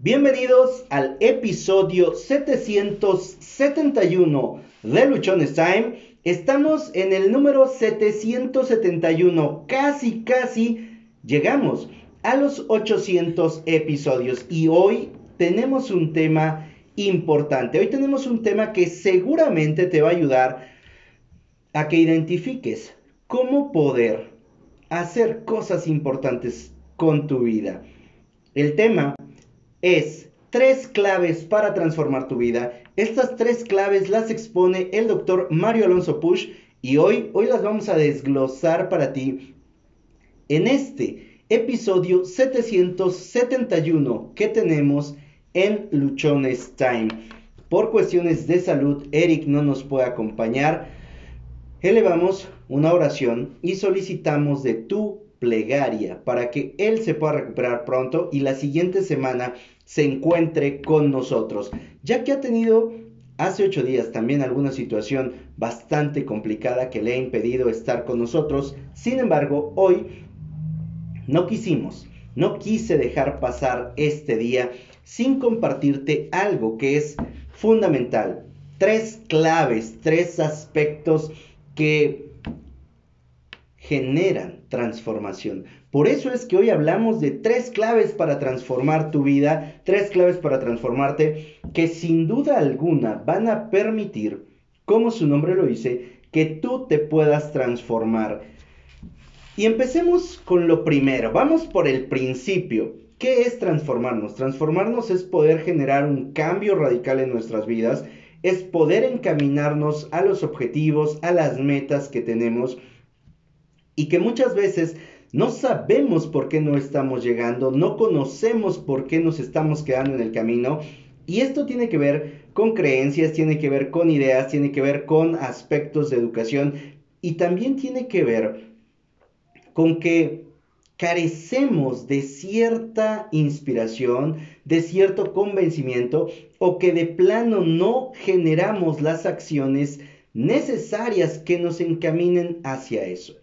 Bienvenidos al episodio 771 de Luchones Time. Estamos en el número 771, casi, casi llegamos a los 800 episodios y hoy tenemos un tema importante. Hoy tenemos un tema que seguramente te va a ayudar a que identifiques cómo poder hacer cosas importantes con tu vida. El tema es tres claves para transformar tu vida. Estas tres claves las expone el doctor Mario Alonso Push y hoy, hoy las vamos a desglosar para ti en este episodio 771 que tenemos en Luchones Time. Por cuestiones de salud, Eric no nos puede acompañar. Elevamos una oración y solicitamos de tu plegaria para que Él se pueda recuperar pronto y la siguiente semana se encuentre con nosotros, ya que ha tenido hace ocho días también alguna situación bastante complicada que le ha impedido estar con nosotros. Sin embargo, hoy no quisimos, no quise dejar pasar este día sin compartirte algo que es fundamental. Tres claves, tres aspectos que generan transformación. Por eso es que hoy hablamos de tres claves para transformar tu vida, tres claves para transformarte que sin duda alguna van a permitir, como su nombre lo dice, que tú te puedas transformar. Y empecemos con lo primero, vamos por el principio. ¿Qué es transformarnos? Transformarnos es poder generar un cambio radical en nuestras vidas, es poder encaminarnos a los objetivos, a las metas que tenemos y que muchas veces no sabemos por qué no estamos llegando, no conocemos por qué nos estamos quedando en el camino. Y esto tiene que ver con creencias, tiene que ver con ideas, tiene que ver con aspectos de educación y también tiene que ver con que carecemos de cierta inspiración, de cierto convencimiento o que de plano no generamos las acciones necesarias que nos encaminen hacia eso.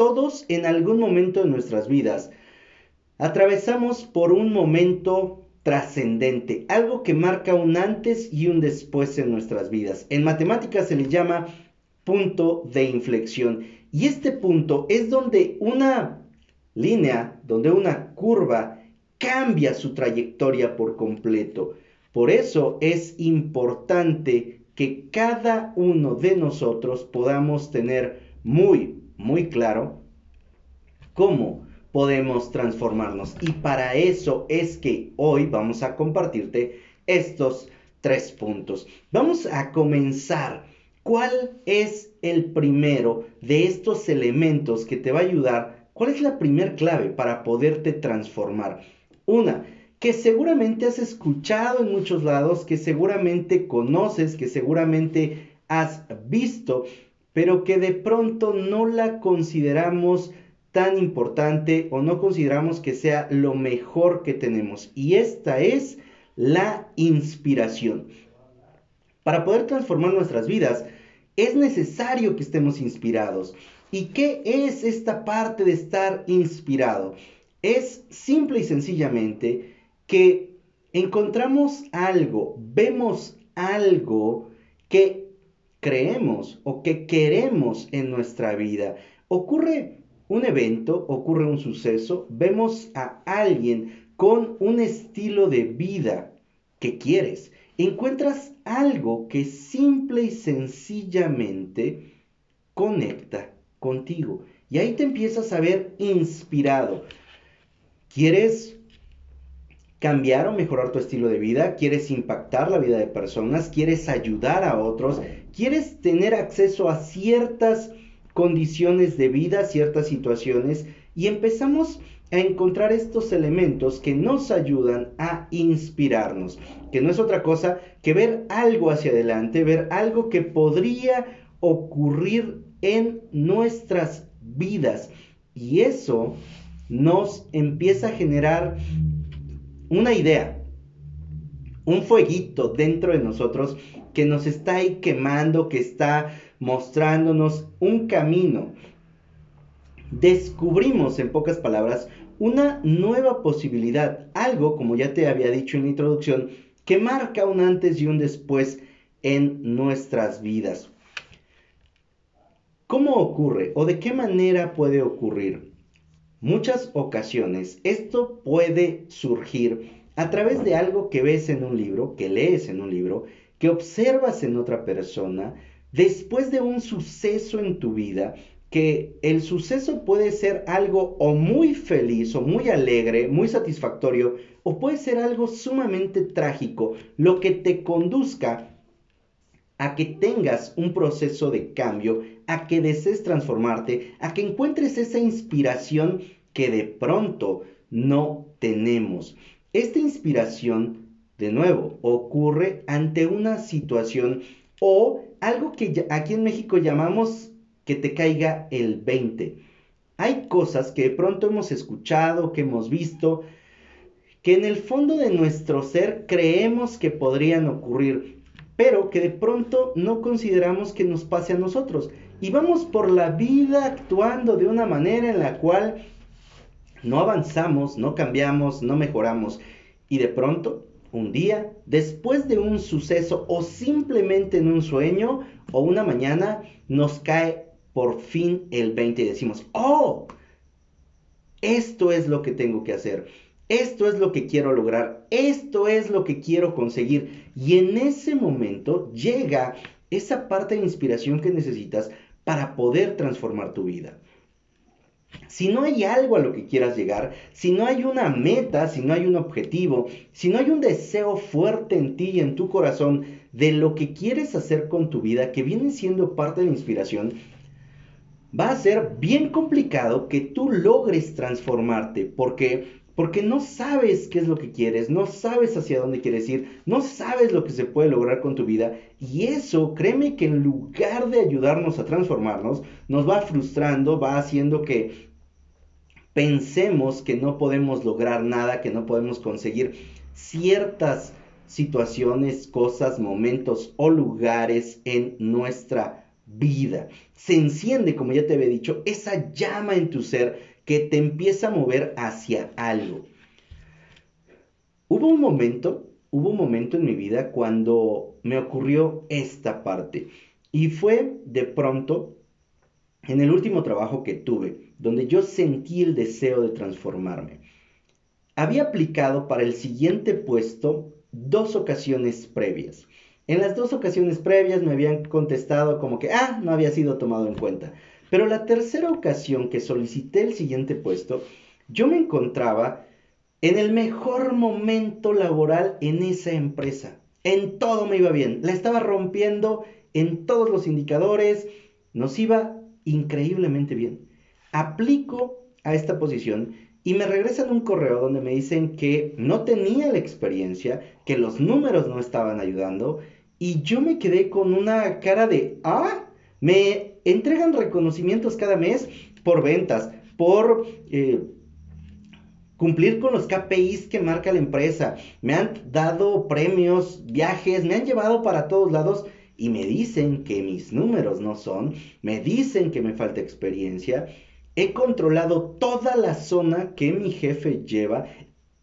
Todos en algún momento de nuestras vidas atravesamos por un momento trascendente, algo que marca un antes y un después en nuestras vidas. En matemáticas se le llama punto de inflexión y este punto es donde una línea, donde una curva cambia su trayectoria por completo. Por eso es importante que cada uno de nosotros podamos tener muy, muy claro cómo podemos transformarnos. Y para eso es que hoy vamos a compartirte estos tres puntos. Vamos a comenzar. ¿Cuál es el primero de estos elementos que te va a ayudar? ¿Cuál es la primera clave para poderte transformar? Una, que seguramente has escuchado en muchos lados, que seguramente conoces, que seguramente has visto, pero que de pronto no la consideramos tan importante o no consideramos que sea lo mejor que tenemos. Y esta es la inspiración. Para poder transformar nuestras vidas es necesario que estemos inspirados. ¿Y qué es esta parte de estar inspirado? Es simple y sencillamente que encontramos algo, vemos algo que creemos o que queremos en nuestra vida. Ocurre un evento, ocurre un suceso, vemos a alguien con un estilo de vida que quieres. Encuentras algo que simple y sencillamente conecta contigo. Y ahí te empiezas a ver inspirado. ¿Quieres cambiar o mejorar tu estilo de vida, quieres impactar la vida de personas, quieres ayudar a otros, quieres tener acceso a ciertas condiciones de vida, ciertas situaciones, y empezamos a encontrar estos elementos que nos ayudan a inspirarnos, que no es otra cosa que ver algo hacia adelante, ver algo que podría ocurrir en nuestras vidas. Y eso nos empieza a generar una idea, un fueguito dentro de nosotros que nos está ahí quemando, que está mostrándonos un camino. Descubrimos, en pocas palabras, una nueva posibilidad, algo, como ya te había dicho en la introducción, que marca un antes y un después en nuestras vidas. ¿Cómo ocurre o de qué manera puede ocurrir? Muchas ocasiones esto puede surgir a través de algo que ves en un libro, que lees en un libro, que observas en otra persona, después de un suceso en tu vida, que el suceso puede ser algo o muy feliz o muy alegre, muy satisfactorio, o puede ser algo sumamente trágico, lo que te conduzca a que tengas un proceso de cambio, a que desees transformarte, a que encuentres esa inspiración que de pronto no tenemos. Esta inspiración, de nuevo, ocurre ante una situación o algo que aquí en México llamamos que te caiga el 20. Hay cosas que de pronto hemos escuchado, que hemos visto, que en el fondo de nuestro ser creemos que podrían ocurrir, pero que de pronto no consideramos que nos pase a nosotros. Y vamos por la vida actuando de una manera en la cual no avanzamos, no cambiamos, no mejoramos. Y de pronto, un día, después de un suceso o simplemente en un sueño o una mañana, nos cae por fin el 20 y decimos, oh, esto es lo que tengo que hacer. Esto es lo que quiero lograr, esto es lo que quiero conseguir. Y en ese momento llega esa parte de inspiración que necesitas para poder transformar tu vida. Si no hay algo a lo que quieras llegar, si no hay una meta, si no hay un objetivo, si no hay un deseo fuerte en ti y en tu corazón de lo que quieres hacer con tu vida, que viene siendo parte de la inspiración, va a ser bien complicado que tú logres transformarte, porque porque no sabes qué es lo que quieres, no sabes hacia dónde quieres ir, no sabes lo que se puede lograr con tu vida y eso, créeme que en lugar de ayudarnos a transformarnos, nos va frustrando, va haciendo que pensemos que no podemos lograr nada, que no podemos conseguir ciertas situaciones, cosas, momentos o lugares en nuestra vida. Se enciende, como ya te había dicho, esa llama en tu ser que te empieza a mover hacia algo. Hubo un momento, hubo un momento en mi vida cuando me ocurrió esta parte y fue de pronto en el último trabajo que tuve, donde yo sentí el deseo de transformarme. Había aplicado para el siguiente puesto dos ocasiones previas. En las dos ocasiones previas me habían contestado como que, ah, no había sido tomado en cuenta. Pero la tercera ocasión que solicité el siguiente puesto, yo me encontraba en el mejor momento laboral en esa empresa. En todo me iba bien. La estaba rompiendo en todos los indicadores. Nos iba increíblemente bien. Aplico a esta posición y me regresan un correo donde me dicen que no tenía la experiencia, que los números no estaban ayudando y yo me quedé con una cara de, ah, me entregan reconocimientos cada mes por ventas, por eh, cumplir con los KPIs que marca la empresa. Me han dado premios, viajes, me han llevado para todos lados y me dicen que mis números no son, me dicen que me falta experiencia. He controlado toda la zona que mi jefe lleva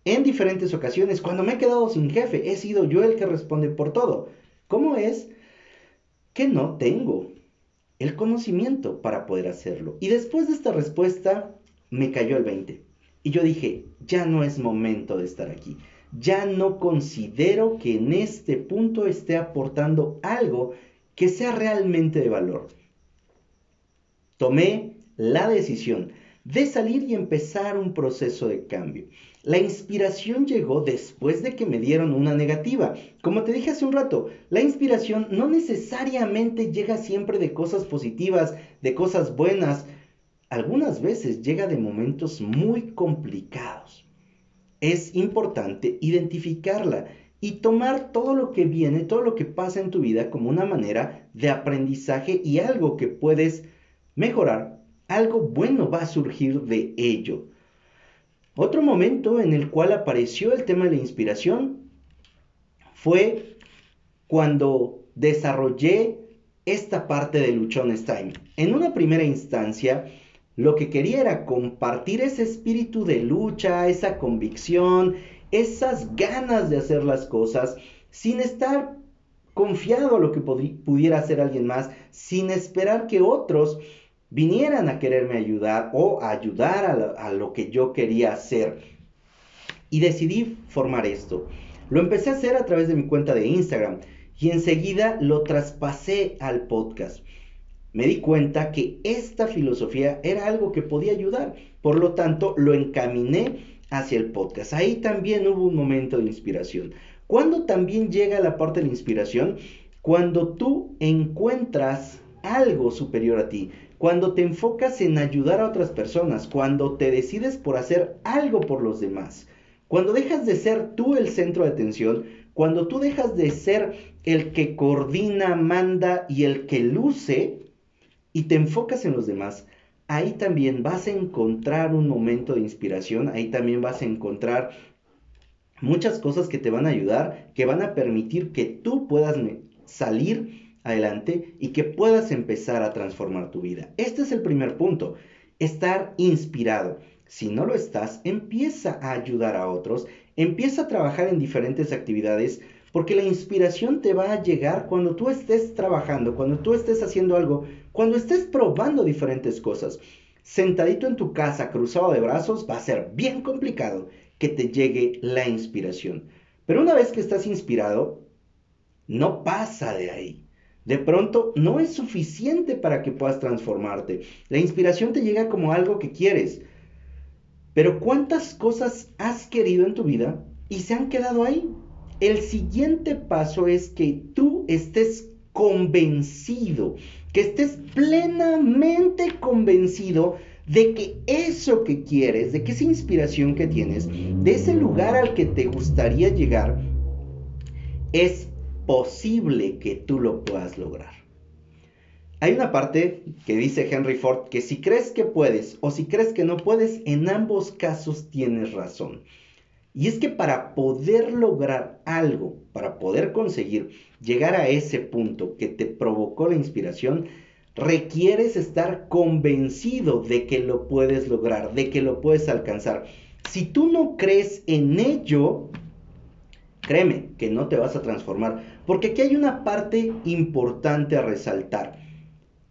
en diferentes ocasiones. Cuando me he quedado sin jefe, he sido yo el que responde por todo. ¿Cómo es que no tengo el conocimiento para poder hacerlo. Y después de esta respuesta me cayó el 20. Y yo dije, ya no es momento de estar aquí. Ya no considero que en este punto esté aportando algo que sea realmente de valor. Tomé la decisión de salir y empezar un proceso de cambio. La inspiración llegó después de que me dieron una negativa. Como te dije hace un rato, la inspiración no necesariamente llega siempre de cosas positivas, de cosas buenas. Algunas veces llega de momentos muy complicados. Es importante identificarla y tomar todo lo que viene, todo lo que pasa en tu vida como una manera de aprendizaje y algo que puedes mejorar algo bueno va a surgir de ello. Otro momento en el cual apareció el tema de la inspiración fue cuando desarrollé esta parte de Luchones Time. En una primera instancia, Lo que quería era compartir ese espíritu de lucha, esa convicción, esas ganas de hacer las cosas sin estar confiado a lo que pudiera hacer alguien más, sin esperar que otros vinieran a quererme ayudar o ayudar a lo, que yo quería hacer. Y decidí formar esto. Lo empecé a hacer a través de mi cuenta de Instagram y enseguida lo traspasé al podcast. Me di cuenta que esta filosofía era algo que podía ayudar, por lo tanto lo encaminé hacia el podcast. Ahí también hubo un momento de inspiración. Cuando también llega la parte de la inspiración? Cuando tú encuentras algo superior a ti, cuando te enfocas en ayudar a otras personas, cuando te decides por hacer algo por los demás, cuando dejas de ser tú el centro de atención, cuando tú dejas de ser el que coordina, manda y el que luce y te enfocas en los demás, ahí también vas a encontrar un momento de inspiración, ahí también vas a encontrar muchas cosas que te van a ayudar, que van a permitir que tú puedas salir adelante y que puedas empezar a transformar tu vida. Este es el primer punto, estar inspirado. Si no lo estás, empieza a ayudar a otros, empieza a trabajar en diferentes actividades, porque la inspiración te va a llegar cuando tú estés trabajando, cuando tú estés haciendo algo, cuando estés probando diferentes cosas. Sentadito en tu casa, cruzado de brazos, va a ser bien complicado que te llegue la inspiración. Pero una vez que estás inspirado, no pasa de ahí de pronto no es suficiente para que puedas transformarte. La inspiración te llega como algo que quieres. Pero ¿cuántas cosas has querido en tu vida y se han quedado ahí? El siguiente paso es que tú estés convencido, que estés plenamente convencido de que eso que quieres, de que esa inspiración que tienes, de ese lugar al que te gustaría llegar, es posible que tú lo puedas lograr. Hay una parte que dice Henry Ford que si crees que puedes o si crees que no puedes, en ambos casos tienes razón. Y es que para poder lograr algo, para poder conseguir llegar a ese punto que te provocó la inspiración, requieres estar convencido de que lo puedes lograr, de que lo puedes alcanzar. Si tú no crees en ello, créeme que no te vas a transformar porque aquí hay una parte importante a resaltar.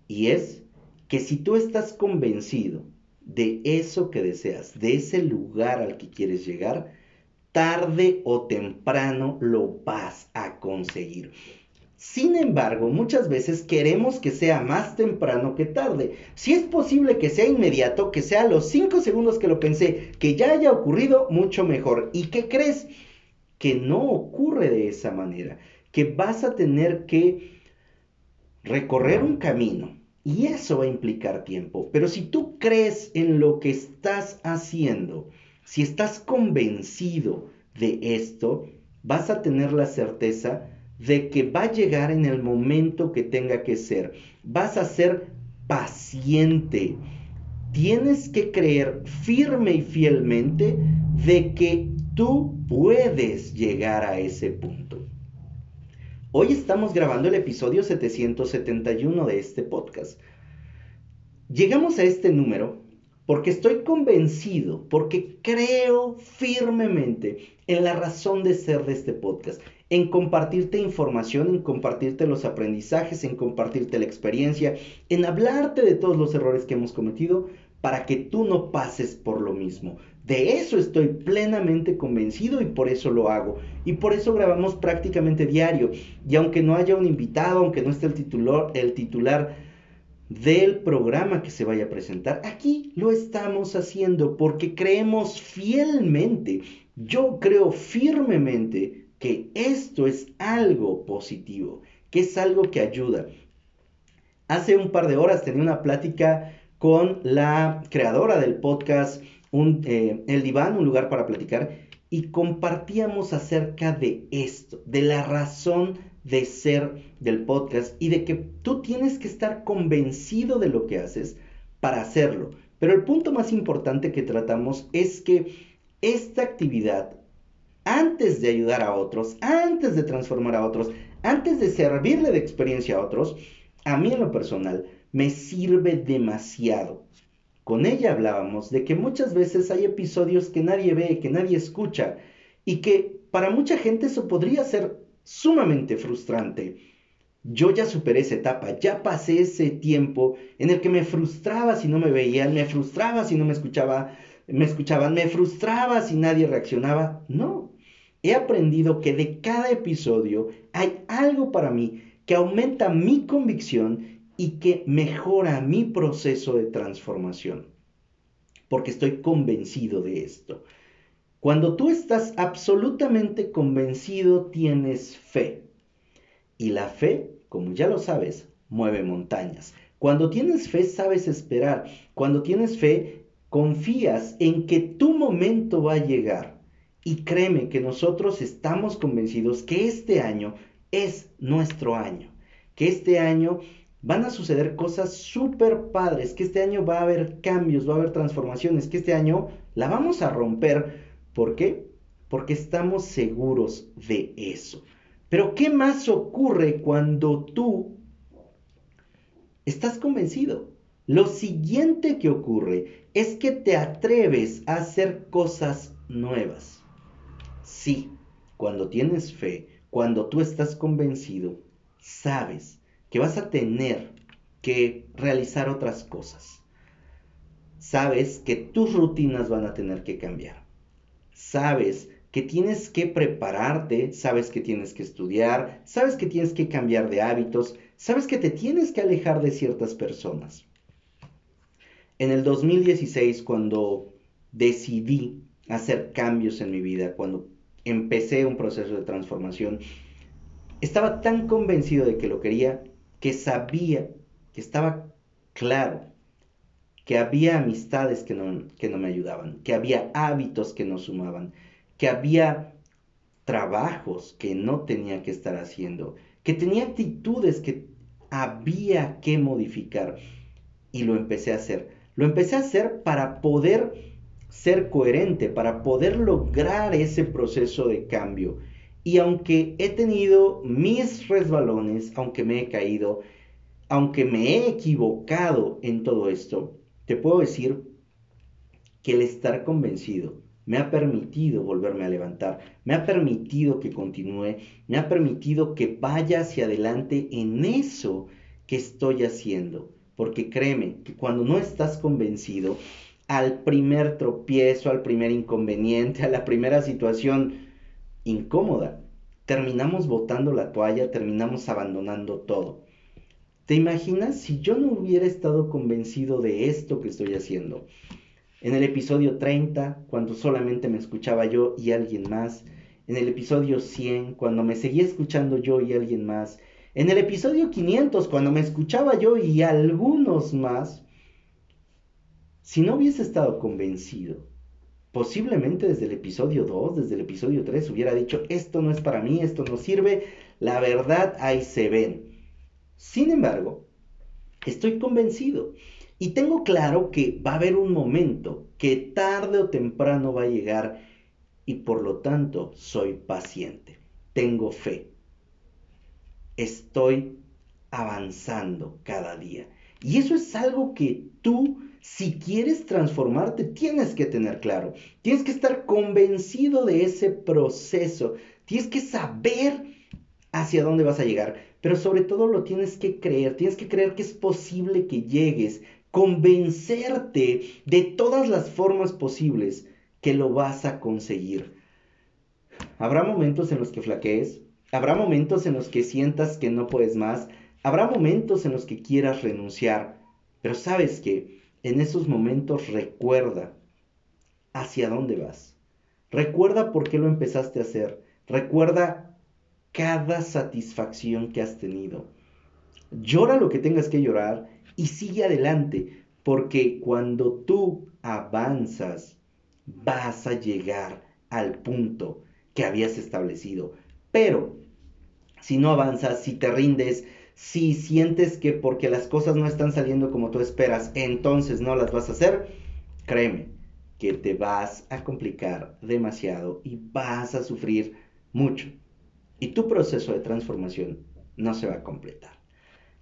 Y es que si tú estás convencido de eso que deseas, de ese lugar al que quieres llegar, tarde o temprano lo vas a conseguir. Sin embargo, muchas veces queremos que sea más temprano que tarde. Si es posible que sea inmediato, que sea los 5 segundos que lo pensé, que ya haya ocurrido, mucho mejor. ¿Y qué crees? Que no ocurre de esa manera que vas a tener que recorrer un camino y eso va a implicar tiempo. Pero si tú crees en lo que estás haciendo, si estás convencido de esto, vas a tener la certeza de que va a llegar en el momento que tenga que ser. Vas a ser paciente. Tienes que creer firme y fielmente de que tú puedes llegar a ese punto. Hoy estamos grabando el episodio 771 de este podcast. Llegamos a este número porque estoy convencido, porque creo firmemente en la razón de ser de este podcast, en compartirte información, en compartirte los aprendizajes, en compartirte la experiencia, en hablarte de todos los errores que hemos cometido para que tú no pases por lo mismo. De eso estoy plenamente convencido y por eso lo hago. Y por eso grabamos prácticamente diario. Y aunque no haya un invitado, aunque no esté el titular, el titular del programa que se vaya a presentar, aquí lo estamos haciendo porque creemos fielmente, yo creo firmemente que esto es algo positivo, que es algo que ayuda. Hace un par de horas tenía una plática con la creadora del podcast eh, el diván, un lugar para platicar, y compartíamos acerca de esto, de la razón de ser del podcast y de que tú tienes que estar convencido de lo que haces para hacerlo. Pero el punto más importante que tratamos es que esta actividad, antes de ayudar a otros, antes de transformar a otros, antes de servirle de experiencia a otros, a mí en lo personal me sirve demasiado con ella hablábamos de que muchas veces hay episodios que nadie ve, que nadie escucha y que para mucha gente eso podría ser sumamente frustrante. Yo ya superé esa etapa, ya pasé ese tiempo en el que me frustraba si no me veían, me frustraba si no me escuchaba, me escuchaban, me frustraba si nadie reaccionaba. No, he aprendido que de cada episodio hay algo para mí que aumenta mi convicción y que mejora mi proceso de transformación. Porque estoy convencido de esto. Cuando tú estás absolutamente convencido, tienes fe. Y la fe, como ya lo sabes, mueve montañas. Cuando tienes fe, sabes esperar. Cuando tienes fe, confías en que tu momento va a llegar. Y créeme que nosotros estamos convencidos que este año es nuestro año. Que este año van a suceder cosas súper padres, que este año va a haber cambios, va a haber transformaciones, que este año la vamos a romper. ¿Por qué? Porque estamos seguros de eso. Pero ¿qué más ocurre cuando tú estás convencido? Lo siguiente que ocurre es que te atreves a hacer cosas nuevas. Sí, cuando tienes fe, cuando tú estás convencido, sabes que vas a tener que realizar otras cosas. Sabes que tus rutinas van a tener que cambiar. Sabes que tienes que prepararte, sabes que tienes que estudiar, sabes que tienes que cambiar de hábitos, sabes que te tienes que alejar de ciertas personas. En el 2016, cuando decidí hacer cambios en mi vida, cuando empecé un proceso de transformación, estaba tan convencido de que lo quería que sabía, que estaba claro, que había amistades que no, que no me ayudaban, que había hábitos que no sumaban, que había trabajos que no tenía que estar haciendo, que tenía actitudes que había que modificar. Y lo empecé a hacer. Lo empecé a hacer para poder ser coherente, para poder lograr ese proceso de cambio. Y aunque he tenido mis resbalones, aunque me he caído, aunque me he equivocado en todo esto, te puedo decir que el estar convencido me ha permitido volverme a levantar, me ha permitido que continúe, me ha permitido que vaya hacia adelante en eso que estoy haciendo. Porque créeme que cuando no estás convencido, al primer tropiezo, al primer inconveniente, a la primera situación incómoda. Terminamos botando la toalla, terminamos abandonando todo. ¿Te imaginas si yo no hubiera estado convencido de esto que estoy haciendo? En el episodio 30, cuando solamente me escuchaba yo y alguien más. En el episodio 100, cuando me seguía escuchando yo y alguien más. En el episodio 500, cuando me escuchaba yo y algunos más. Si no hubiese estado convencido posiblemente desde el episodio 2, desde el episodio 3 hubiera dicho, esto no es para mí, esto no sirve, la verdad ahí se ven. Sin embargo, estoy convencido y tengo claro que va a haber un momento que tarde o temprano va a llegar y por lo tanto soy paciente, tengo fe, estoy avanzando cada día. Y eso es algo que tú si quieres transformarte, tienes que tener claro, tienes que estar convencido de ese proceso, tienes que saber hacia dónde vas a llegar, pero sobre todo lo tienes que creer, tienes que creer que es posible que llegues, convencerte de todas las formas posibles que lo vas a conseguir. Habrá momentos en los que flaquees, habrá momentos en los que sientas que no puedes más, habrá momentos en los que quieras renunciar, pero sabes que en esos momentos recuerda hacia dónde vas. Recuerda por qué lo empezaste a hacer. Recuerda cada satisfacción que has tenido. Llora lo que tengas que llorar y sigue adelante, porque cuando tú avanzas, vas a llegar al punto que habías establecido. Pero si no avanzas, si te rindes, si sientes que porque las cosas no están saliendo como tú esperas, entonces no las vas a hacer, créeme que te vas a complicar demasiado y vas a sufrir mucho. Y tu proceso de transformación no se va a completar.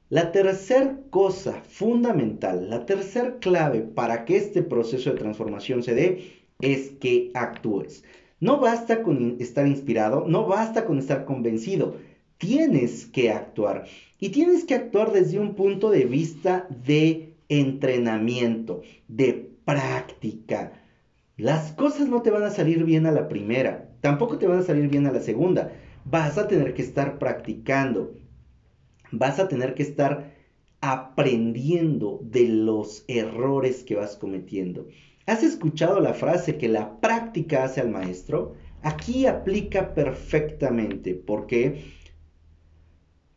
La tercera cosa fundamental, la tercera clave para que este proceso de transformación se dé es que actúes. No basta con estar inspirado, no basta con estar convencido, tienes que actuar. Y tienes que actuar desde un punto de vista de entrenamiento, de práctica. Las cosas no te van a salir bien a la primera, tampoco te van a salir bien a la segunda. Vas a tener que estar practicando, vas a tener que estar aprendiendo de los errores que vas cometiendo. ¿Has escuchado la frase que la práctica hace al maestro? Aquí aplica perfectamente. ¿Por qué?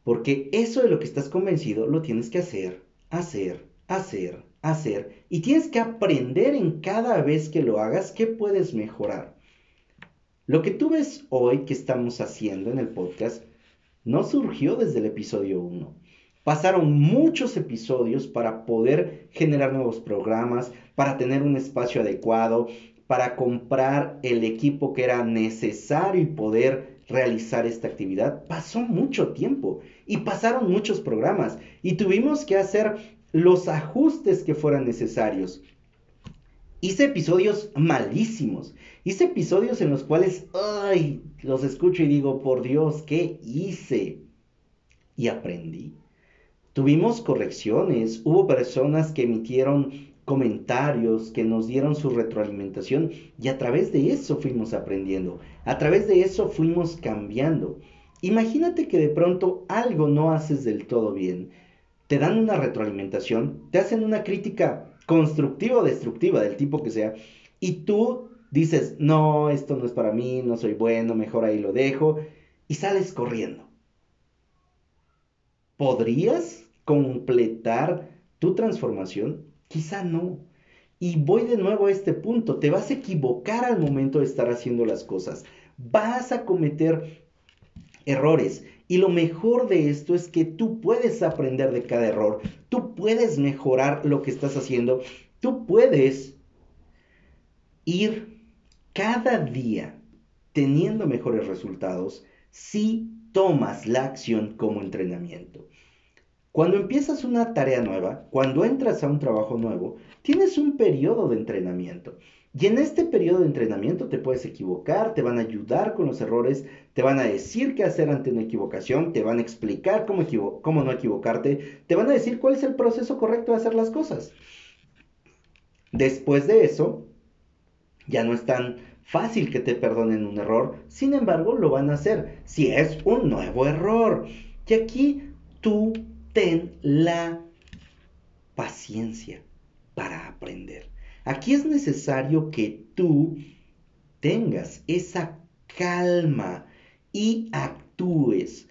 Porque eso de lo que estás convencido lo tienes que hacer, hacer, hacer, hacer. Y tienes que aprender en cada vez que lo hagas qué puedes mejorar. Lo que tú ves hoy que estamos haciendo en el podcast no surgió desde el episodio 1. Pasaron muchos episodios para poder generar nuevos programas, para tener un espacio adecuado, para comprar el equipo que era necesario y poder realizar esta actividad. Pasó mucho tiempo y pasaron muchos programas y tuvimos que hacer los ajustes que fueran necesarios. Hice episodios malísimos. Hice episodios en los cuales, ay, los escucho y digo, por Dios, ¿qué hice? Y aprendí. Tuvimos correcciones, hubo personas que emitieron comentarios, que nos dieron su retroalimentación y a través de eso fuimos aprendiendo, a través de eso fuimos cambiando. Imagínate que de pronto algo no haces del todo bien, te dan una retroalimentación, te hacen una crítica constructiva o destructiva del tipo que sea, y tú dices, no, esto no es para mí, no soy bueno, mejor ahí lo dejo, y sales corriendo. ¿Podrías completar tu transformación? Quizá no. Y voy de nuevo a este punto, te vas a equivocar al momento de estar haciendo las cosas, vas a cometer errores. Y lo mejor de esto es que tú puedes aprender de cada error, tú puedes mejorar lo que estás haciendo, tú puedes ir cada día teniendo mejores resultados si tomas la acción como entrenamiento. Cuando empiezas una tarea nueva, cuando entras a un trabajo nuevo, tienes un periodo de entrenamiento. Y en este periodo de entrenamiento te puedes equivocar, te van a ayudar con los errores, te van a decir qué hacer ante una equivocación, te van a explicar cómo, cómo no equivocarte, te van a decir cuál es el proceso correcto de hacer las cosas. Después de eso, ya no es tan fácil que te perdonen un error, sin embargo lo van a hacer si es un nuevo error. Y aquí tú ten la paciencia para aprender. Aquí es necesario que tú tengas esa calma y actúes.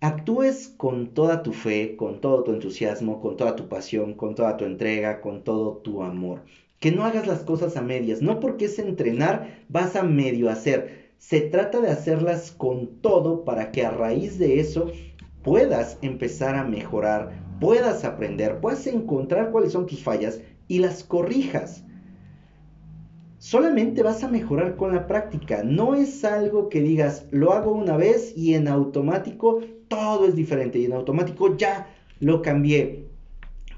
Actúes con toda tu fe, con todo tu entusiasmo, con toda tu pasión, con toda tu entrega, con todo tu amor. Que no hagas las cosas a medias. No porque es entrenar vas a medio hacer. Se trata de hacerlas con todo para que a raíz de eso puedas empezar a mejorar, puedas aprender, puedas encontrar cuáles son tus fallas y las corrijas. Solamente vas a mejorar con la práctica. No es algo que digas, lo hago una vez y en automático todo es diferente y en automático ya lo cambié.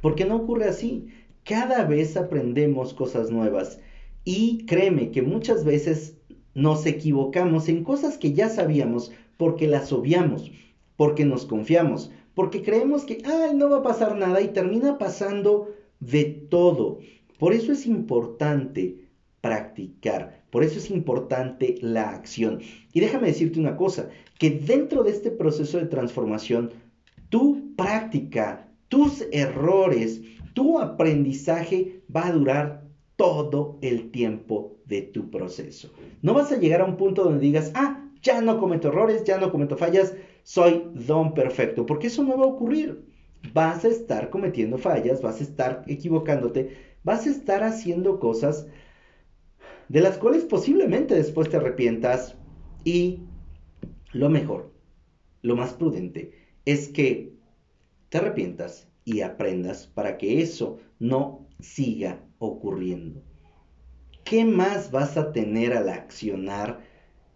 Porque no ocurre así. Cada vez aprendemos cosas nuevas. Y créeme que muchas veces nos equivocamos en cosas que ya sabíamos porque las obviamos porque nos confiamos, porque creemos que, ay, no va a pasar nada y termina pasando de todo. Por eso es importante practicar, por eso es importante la acción. Y déjame decirte una cosa, que dentro de este proceso de transformación, tu práctica, tus errores, tu aprendizaje va a durar todo el tiempo de tu proceso. No vas a llegar a un punto donde digas, ah, ya no cometo errores, ya no cometo fallas, soy don perfecto, porque eso no va a ocurrir. Vas a estar cometiendo fallas, vas a estar equivocándote, vas a estar haciendo cosas de las cuales posiblemente después te arrepientas y lo mejor, lo más prudente, es que te arrepientas y aprendas para que eso no siga ocurriendo. ¿Qué más vas a tener al accionar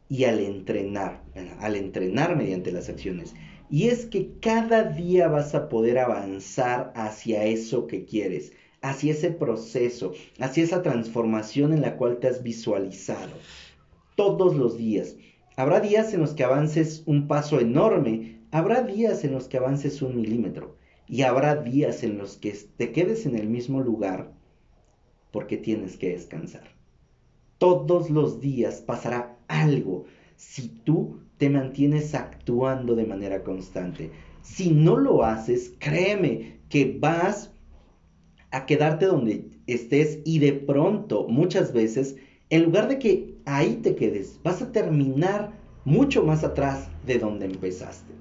y al entrenar, al entrenar mediante las acciones, Y es que cada día vas a poder avanzar hacia eso que quieres, hacia ese proceso, hacia esa transformación en la cual te has visualizado. Todos los días. Habrá días en los que avances un paso enorme, habrá días en los que avances un milímetro y habrá días en los que te quedes en el mismo lugar porque tienes que descansar. Todos los días pasará algo si tú te mantienes actuando de manera constante. Si no lo haces, créeme que vas a quedarte donde estés y de pronto, muchas veces, en lugar de que ahí te quedes, vas a terminar mucho más atrás de donde empezaste.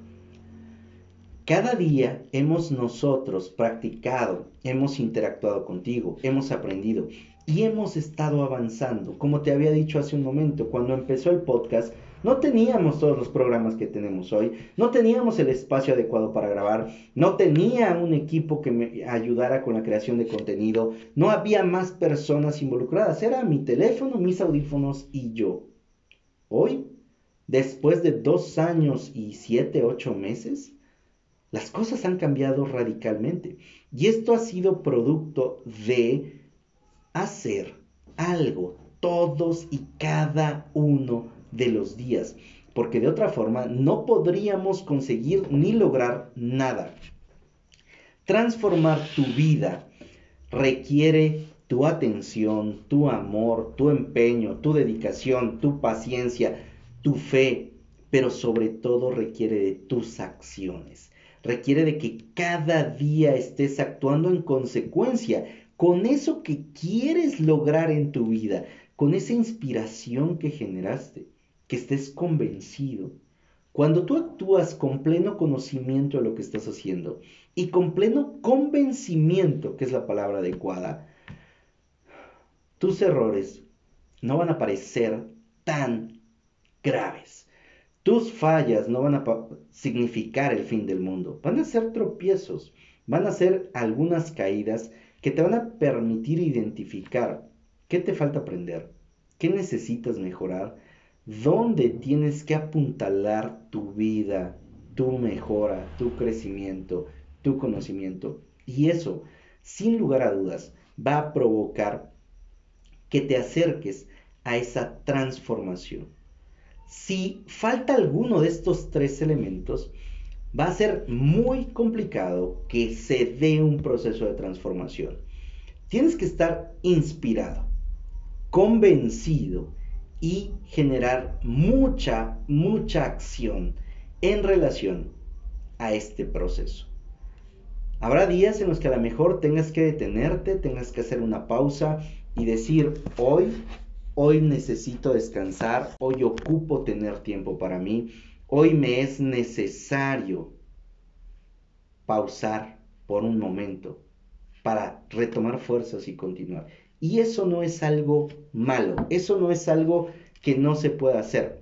Cada día hemos nosotros practicado, hemos interactuado contigo, hemos aprendido y hemos estado avanzando. Como te había dicho hace un momento, cuando empezó el podcast, no teníamos todos los programas que tenemos hoy, no teníamos el espacio adecuado para grabar, no tenía un equipo que me ayudara con la creación de contenido, no había más personas involucradas, era mi teléfono, mis audífonos y yo. Hoy, después de dos años y siete, ocho meses, las cosas han cambiado radicalmente. Y esto ha sido producto de hacer algo todos y cada uno de los días, porque de otra forma no podríamos conseguir ni lograr nada. Transformar tu vida requiere tu atención, tu amor, tu empeño, tu dedicación, tu paciencia, tu fe, pero sobre todo requiere de tus acciones. Requiere de que cada día estés actuando en consecuencia con eso que quieres lograr en tu vida, con esa inspiración que generaste que estés convencido. Cuando tú actúas con pleno conocimiento de lo que estás haciendo y con pleno convencimiento, que es la palabra adecuada, tus errores no van a parecer tan graves. Tus fallas no van a significar el fin del mundo. Van a ser tropiezos, van a ser algunas caídas que te van a permitir identificar qué te falta aprender, qué necesitas mejorar dónde tienes que apuntalar tu vida, tu mejora, tu crecimiento, tu conocimiento. Y eso, sin lugar a dudas, va a provocar que te acerques a esa transformación. Si falta alguno de estos tres elementos, va a ser muy complicado que se dé un proceso de transformación. Tienes que estar inspirado, convencido y generar mucha, mucha acción en relación a este proceso. Habrá días en los que a lo mejor tengas que detenerte, tengas que hacer una pausa y decir, hoy, hoy necesito descansar, hoy ocupo tener tiempo para mí, hoy me es necesario pausar por un momento para retomar fuerzas y continuar. Y eso no es algo malo, eso no es algo que no se pueda hacer.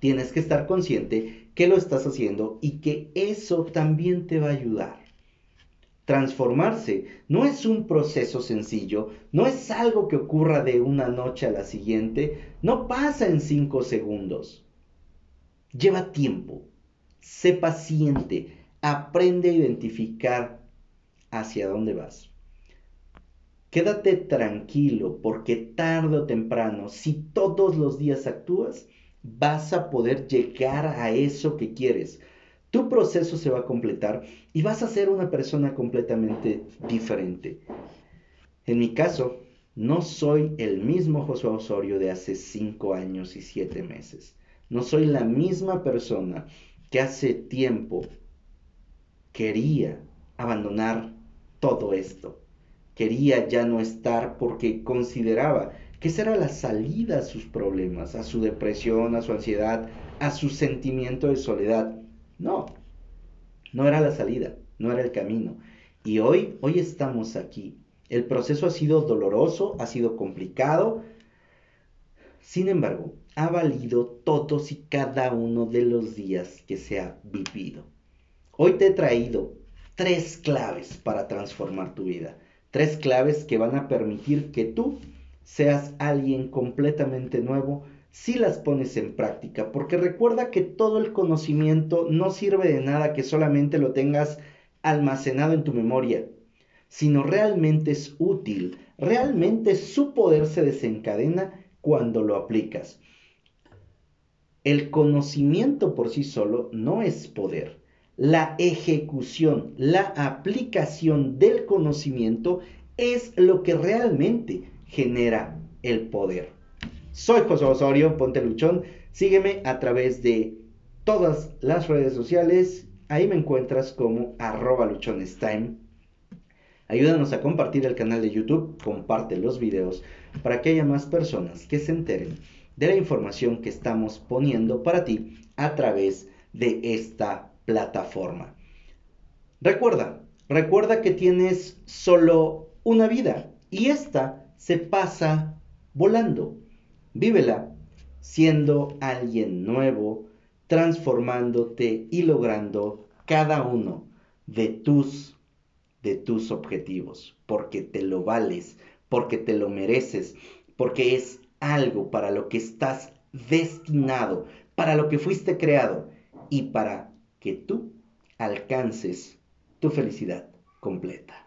Tienes que estar consciente que lo estás haciendo y que eso también te va a ayudar. Transformarse no es un proceso sencillo, no es algo que ocurra de una noche a la siguiente, no pasa en cinco segundos. Lleva tiempo, sé paciente, aprende a identificar hacia dónde vas. Quédate tranquilo porque tarde o temprano, si todos los días actúas, vas a poder llegar a eso que quieres. Tu proceso se va a completar y vas a ser una persona completamente diferente. En mi caso, no soy el mismo Josué Osorio de hace cinco años y siete meses. No soy la misma persona que hace tiempo quería abandonar todo esto quería ya no estar porque consideraba que esa era la salida a sus problemas, a su depresión, a su ansiedad, a su sentimiento de soledad. No, no era la salida, no era el camino. Y hoy, hoy estamos aquí. El proceso ha sido doloroso, ha sido complicado. Sin embargo, ha valido todos y cada uno de los días que se ha vivido. Hoy te he traído tres claves para transformar tu vida. Tres claves que van a permitir que tú seas alguien completamente nuevo si las pones en práctica, porque recuerda que todo el conocimiento no sirve de nada que solamente lo tengas almacenado en tu memoria, sino realmente es útil, realmente su poder se desencadena cuando lo aplicas. El conocimiento por sí solo no es poder. La ejecución, la aplicación del conocimiento es lo que realmente genera el poder. Soy José Osorio, ponte luchón. Sígueme a través de todas las redes sociales. Ahí me encuentras como arroba luchonestime. Ayúdanos a compartir el canal de YouTube, comparte los videos para que haya más personas que se enteren de la información que estamos poniendo para ti a través de esta plataforma. Recuerda, recuerda que tienes solo una vida y esta se pasa volando. Vívela siendo alguien nuevo, transformándote y logrando cada uno de tus de tus objetivos, porque te lo vales, porque te lo mereces, porque es algo para lo que estás destinado, para lo que fuiste creado y para que tú alcances tu felicidad completa.